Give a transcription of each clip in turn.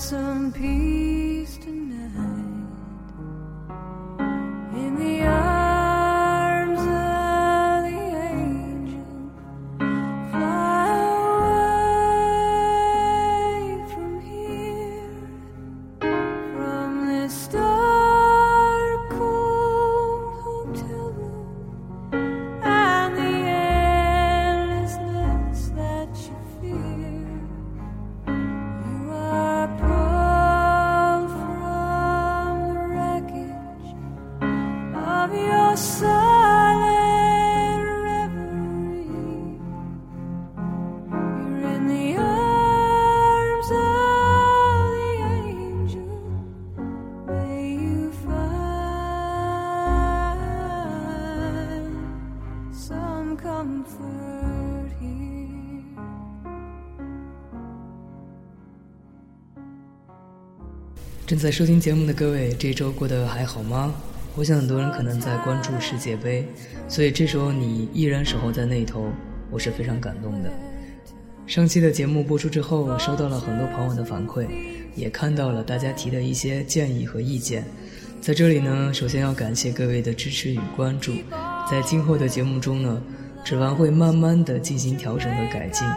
Some peace 在收听节目的各位，这周过得还好吗？我想很多人可能在关注世界杯，所以这时候你依然守候在那头，我是非常感动的。上期的节目播出之后，我收到了很多朋友的反馈，也看到了大家提的一些建议和意见。在这里呢，首先要感谢各位的支持与关注。在今后的节目中呢，指完会慢慢的进行调整和改进，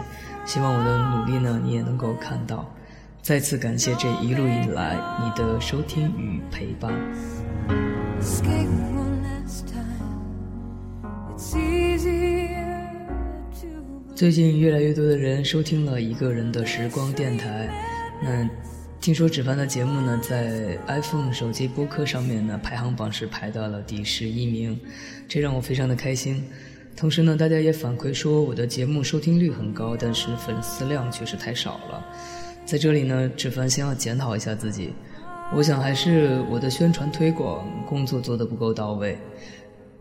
希望我的努力呢，你也能够看到。再次感谢这一路以来你的收听与陪伴。最近越来越多的人收听了一个人的时光电台，那听说芷凡的节目呢，在 iPhone 手机播客上面呢，排行榜是排到了第十一名，这让我非常的开心。同时呢，大家也反馈说我的节目收听率很高，但是粉丝量确实太少了。在这里呢，志凡先要检讨一下自己，我想还是我的宣传推广工作做得不够到位。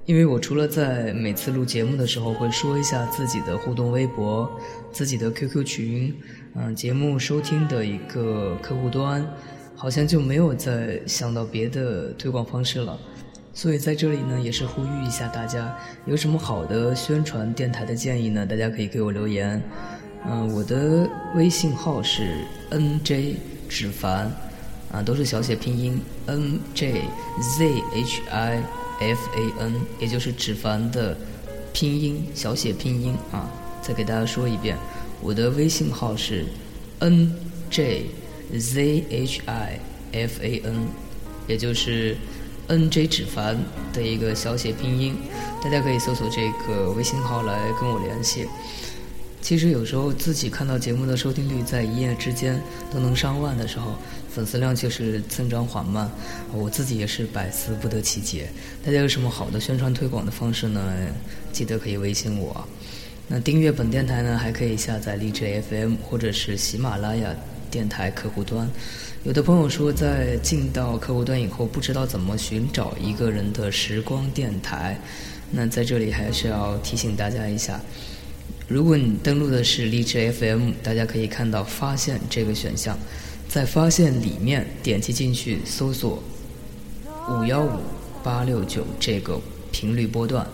因为我除了在每次录节目的时候会说一下自己的互动微博、自己的 QQ 群，嗯，节目收听的一个客户端，好像就没有再想到别的推广方式了。所以在这里呢，也是呼吁一下大家，有什么好的宣传电台的建议呢？大家可以给我留言。嗯，我的微信号是 nj 芷凡，啊，都是小写拼音 n j z h i f a n，也就是芷凡的拼音小写拼音啊。再给大家说一遍，我的微信号是 n j z h i f a n，也就是 n j 芷凡的一个小写拼音，大家可以搜索这个微信号来跟我联系。其实有时候自己看到节目的收听率在一夜之间都能上万的时候，粉丝量却是增长缓慢，我自己也是百思不得其解。大家有什么好的宣传推广的方式呢？记得可以微信我。那订阅本电台呢，还可以下载荔枝 FM 或者是喜马拉雅电台客户端。有的朋友说，在进到客户端以后，不知道怎么寻找一个人的时光电台。那在这里还是要提醒大家一下。如果你登录的是荔枝 FM，大家可以看到“发现”这个选项，在“发现”里面点击进去搜索“五幺五八六九”这个频率波段，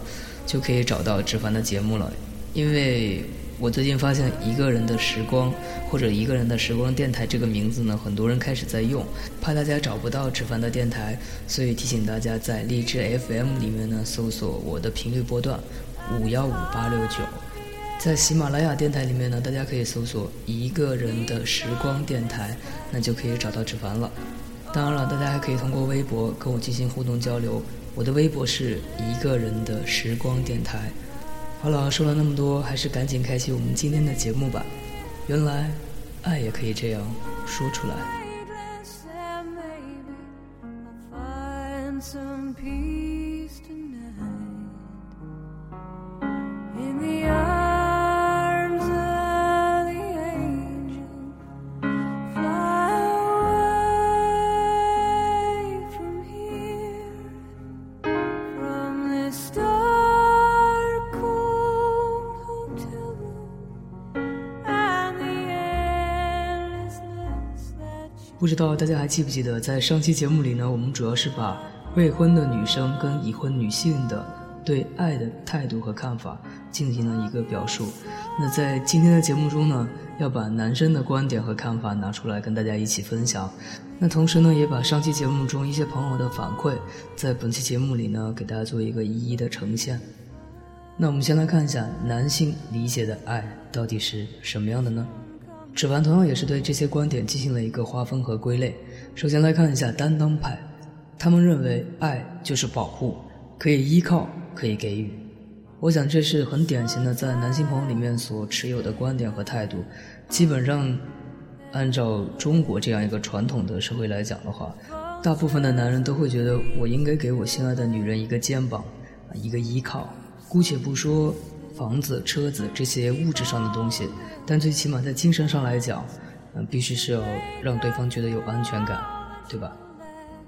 就可以找到芷凡的节目了。因为我最近发现“一个人的时光”或者“一个人的时光电台”这个名字呢，很多人开始在用，怕大家找不到纸凡的电台，所以提醒大家在荔枝 FM 里面呢搜索我的频率波段五幺五八六九，在喜马拉雅电台里面呢，大家可以搜索“一个人的时光电台”，那就可以找到纸凡了。当然了，大家还可以通过微博跟我进行互动交流，我的微博是一个人的时光电台。好了，说了那么多，还是赶紧开启我们今天的节目吧。原来，爱也可以这样说出来。不知道大家还记不记得，在上期节目里呢，我们主要是把未婚的女生跟已婚女性的对爱的态度和看法进行了一个表述。那在今天的节目中呢，要把男生的观点和看法拿出来跟大家一起分享。那同时呢，也把上期节目中一些朋友的反馈，在本期节目里呢，给大家做一个一一的呈现。那我们先来看一下男性理解的爱到底是什么样的呢？指凡同样也是对这些观点进行了一个划分和归类。首先来看一下担当派，他们认为爱就是保护，可以依靠，可以给予。我想这是很典型的在男性朋友里面所持有的观点和态度。基本上，按照中国这样一个传统的社会来讲的话，大部分的男人都会觉得我应该给我心爱的女人一个肩膀，一个依靠。姑且不说房子、车子这些物质上的东西，但最起码在精神上来讲，嗯、必须是要让对方觉得有安全感，对吧？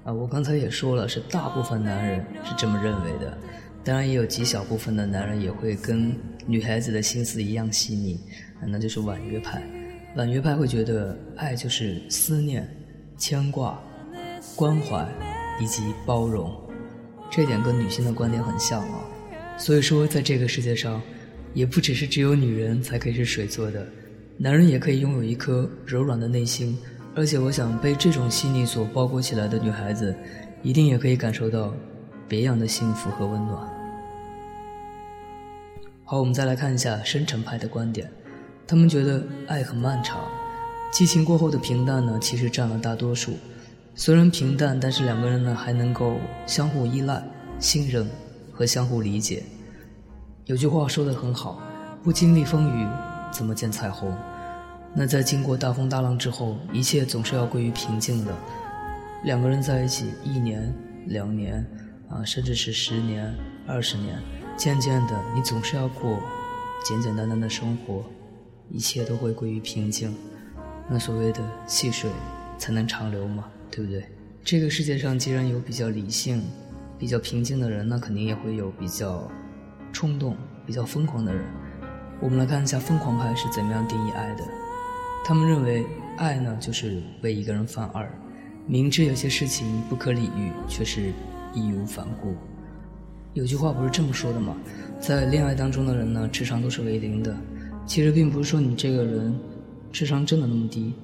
啊，我刚才也说了，是大部分男人是这么认为的，当然也有极小部分的男人也会跟女孩子的心思一样细腻，啊那就是婉约派。婉约派会觉得爱就是思念、牵挂、关怀以及包容，这点跟女性的观点很像啊。所以说，在这个世界上，也不只是只有女人才可以是水做的，男人也可以拥有一颗柔软的内心。而且，我想被这种细腻所包裹起来的女孩子，一定也可以感受到别样的幸福和温暖。好，我们再来看一下深沉派的观点，他们觉得爱很漫长，激情过后的平淡呢，其实占了大多数。虽然平淡，但是两个人呢还能够相互依赖、信任和相互理解。有句话说得很好，不经历风雨，怎么见彩虹？那在经过大风大浪之后，一切总是要归于平静的。两个人在一起一年、两年，啊，甚至是十年、二十年，渐渐的，你总是要过简简单单的生活，一切都会归于平静。那所谓的细水才能长流嘛，对不对？这个世界上既然有比较理性、比较平静的人，那肯定也会有比较冲动、比较疯狂的人。我们来看一下疯狂派是怎么样定义爱的。他们认为，爱呢就是为一个人犯二，明知有些事情不可理喻，却是义无反顾。有句话不是这么说的吗？在恋爱当中的人呢，智商都是为零的。其实并不是说你这个人智商真的那么低，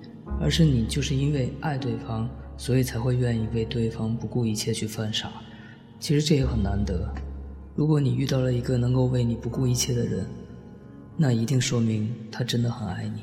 而是你就是因为爱对方，所以才会愿意为对方不顾一切去犯傻。其实这也很难得。如果你遇到了一个能够为你不顾一切的人，那一定说明他真的很爱你。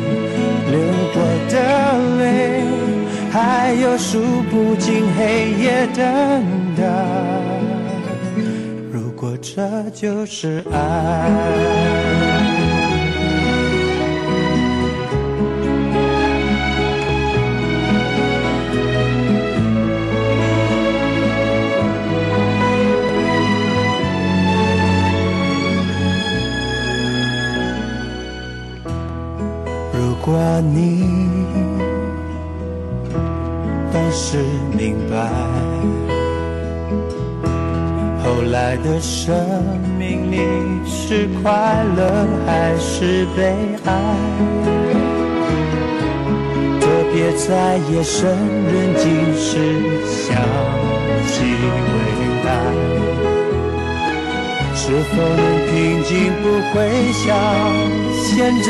我的泪，还有数不尽黑夜等待。如果这就是爱。如果你但是明白，后来的生命里是快乐还是悲哀，就别在夜深人静时想起未来。是否能平静，不会像现在？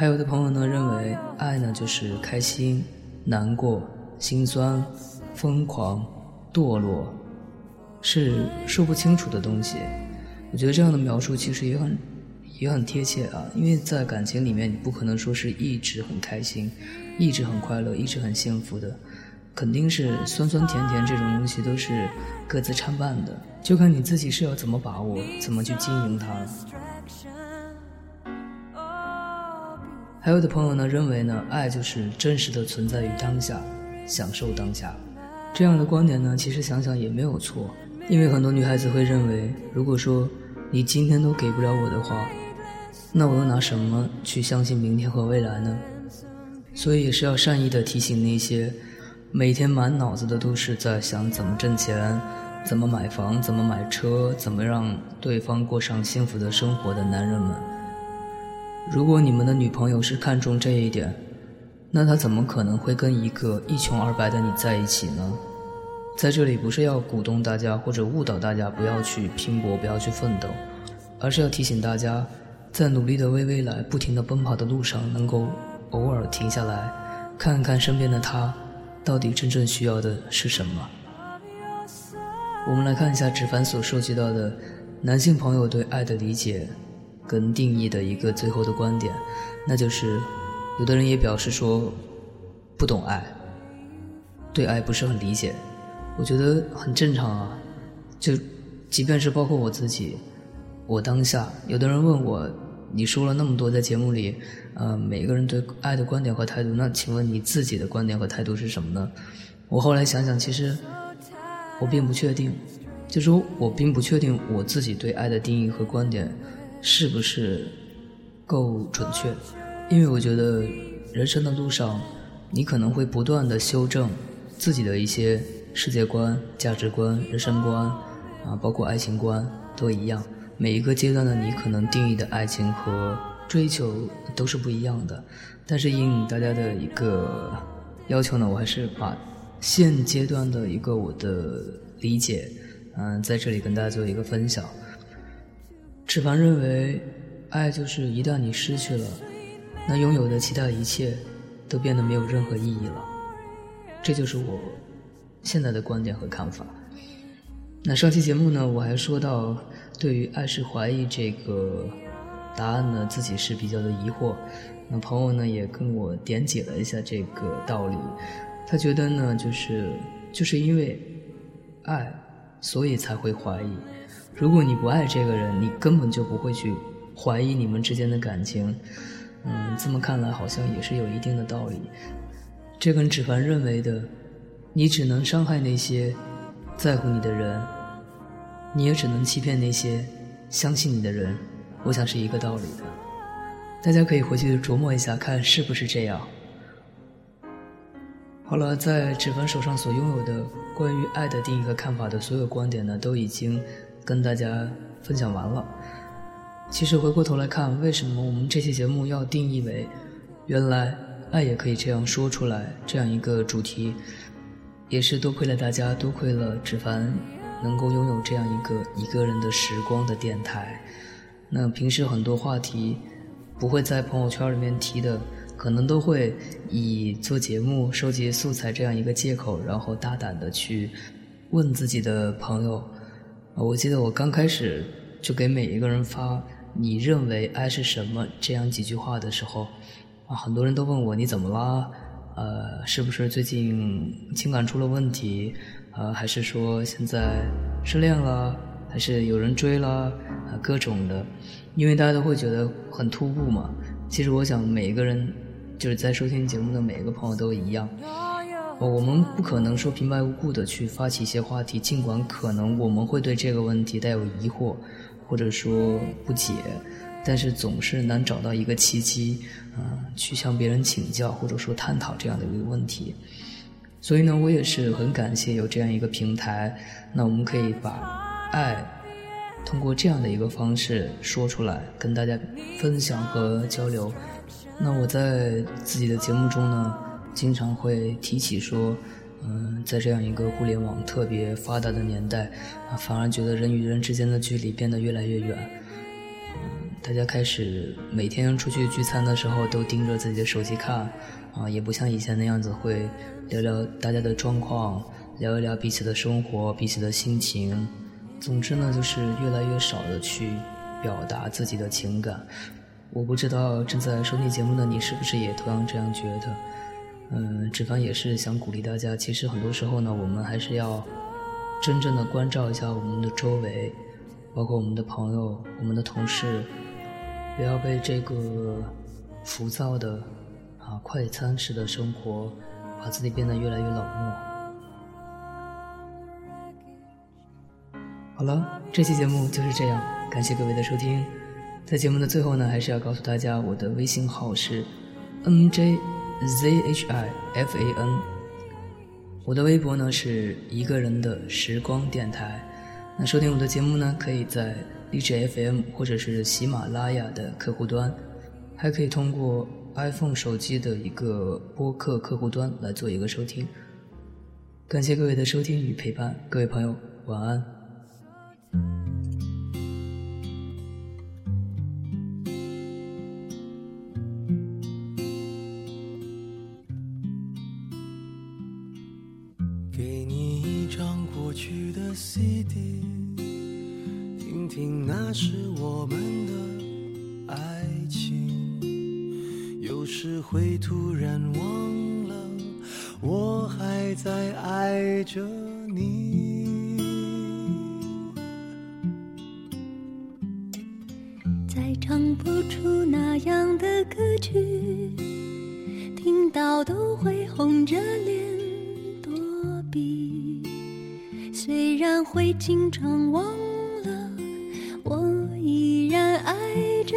还有的朋友呢认为爱呢就是开心、难过、心酸、疯狂、堕落，是说不清楚的东西。我觉得这样的描述其实也很也很贴切啊，因为在感情里面，你不可能说是一直很开心，一直很快乐，一直很幸福的，肯定是酸酸甜甜这种东西都是各自参半的，就看你自己是要怎么把握，怎么去经营它了。还有的朋友呢认为呢，爱就是真实的存在于当下，享受当下。这样的观点呢，其实想想也没有错，因为很多女孩子会认为，如果说你今天都给不了我的话，那我又拿什么去相信明天和未来呢？所以也是要善意的提醒那些每天满脑子的都是在想怎么挣钱、怎么买房、怎么买车、怎么让对方过上幸福的生活的男人们。如果你们的女朋友是看重这一点，那她怎么可能会跟一个一穷二白的你在一起呢？在这里不是要鼓动大家或者误导大家不要去拼搏、不要去奋斗，而是要提醒大家，在努力的为未来不停的奔跑的路上，能够偶尔停下来，看看身边的他，到底真正需要的是什么。我们来看一下芷凡所收集到的男性朋友对爱的理解。跟定义的一个最后的观点，那就是有的人也表示说不懂爱，对爱不是很理解，我觉得很正常啊。就即便是包括我自己，我当下有的人问我，你说了那么多在节目里，呃，每个人对爱的观点和态度，那请问你自己的观点和态度是什么呢？我后来想想，其实我并不确定，就说我并不确定我自己对爱的定义和观点。是不是够准确？因为我觉得人生的路上，你可能会不断的修正自己的一些世界观、价值观、人生观啊，包括爱情观都一样。每一个阶段的你可能定义的爱情和追求都是不一样的。但是应大家的一个要求呢，我还是把现阶段的一个我的理解，嗯，在这里跟大家做一个分享。志凡认为，爱就是一旦你失去了，那拥有的其他一切都变得没有任何意义了。这就是我现在的观点和看法。那上期节目呢，我还说到，对于爱是怀疑这个答案呢，自己是比较的疑惑。那朋友呢，也跟我点解了一下这个道理。他觉得呢，就是就是因为爱，所以才会怀疑。如果你不爱这个人，你根本就不会去怀疑你们之间的感情。嗯，这么看来好像也是有一定的道理。这跟芷凡认为的，你只能伤害那些在乎你的人，你也只能欺骗那些相信你的人，我想是一个道理的。大家可以回去琢磨一下，看是不是这样。好了，在芷凡手上所拥有的关于爱的定义和看法的所有观点呢，都已经。跟大家分享完了。其实回过头来看，为什么我们这期节目要定义为“原来爱也可以这样说出来”这样一个主题，也是多亏了大家，多亏了芷凡能够拥有这样一个一个人的时光的电台。那平时很多话题不会在朋友圈里面提的，可能都会以做节目、收集素材这样一个借口，然后大胆的去问自己的朋友。我记得我刚开始就给每一个人发“你认为爱是什么”这样几句话的时候，啊，很多人都问我你怎么啦？呃，是不是最近情感出了问题？呃，还是说现在失恋了？还是有人追了？啊，各种的，因为大家都会觉得很突兀嘛。其实我想每一个人就是在收听节目的每一个朋友都一样。我们不可能说平白无故的去发起一些话题，尽管可能我们会对这个问题带有疑惑，或者说不解，但是总是难找到一个契机，啊，去向别人请教或者说探讨这样的一个问题。所以呢，我也是很感谢有这样一个平台，那我们可以把爱通过这样的一个方式说出来，跟大家分享和交流。那我在自己的节目中呢。经常会提起说，嗯，在这样一个互联网特别发达的年代，啊，反而觉得人与人之间的距离变得越来越远。嗯，大家开始每天出去聚餐的时候都盯着自己的手机看，啊，也不像以前那样子会聊聊大家的状况，聊一聊彼此的生活、彼此的心情。总之呢，就是越来越少的去表达自己的情感。我不知道正在收听节目的你是不是也同样这样觉得。嗯，志凡也是想鼓励大家。其实很多时候呢，我们还是要真正的关照一下我们的周围，包括我们的朋友、我们的同事，不要被这个浮躁的啊快餐式的生活，把自己变得越来越冷漠。好了，这期节目就是这样，感谢各位的收听。在节目的最后呢，还是要告诉大家，我的微信号是 n j。Z H I F A N，我的微博呢是一个人的时光电台。那收听我的节目呢，可以在荔枝 FM 或者是喜马拉雅的客户端，还可以通过 iPhone 手机的一个播客客户端来做一个收听。感谢各位的收听与陪伴，各位朋友晚安。CD，听听那是我们的爱情。有时会突然忘了，我还在爱着了，我依然爱着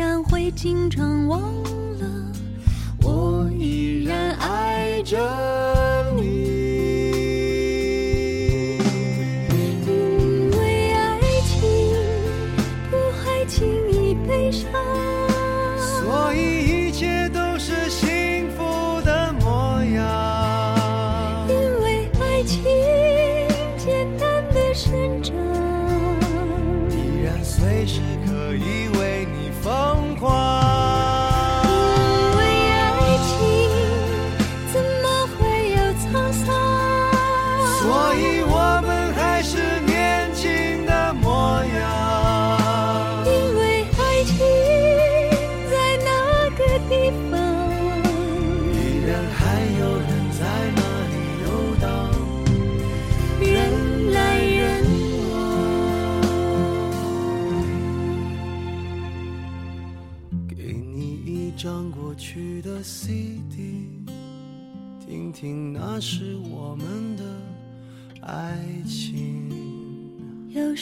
然会经常忘了我依然爱着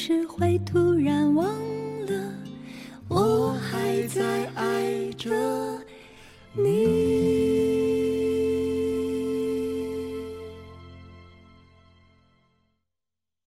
只会突然忘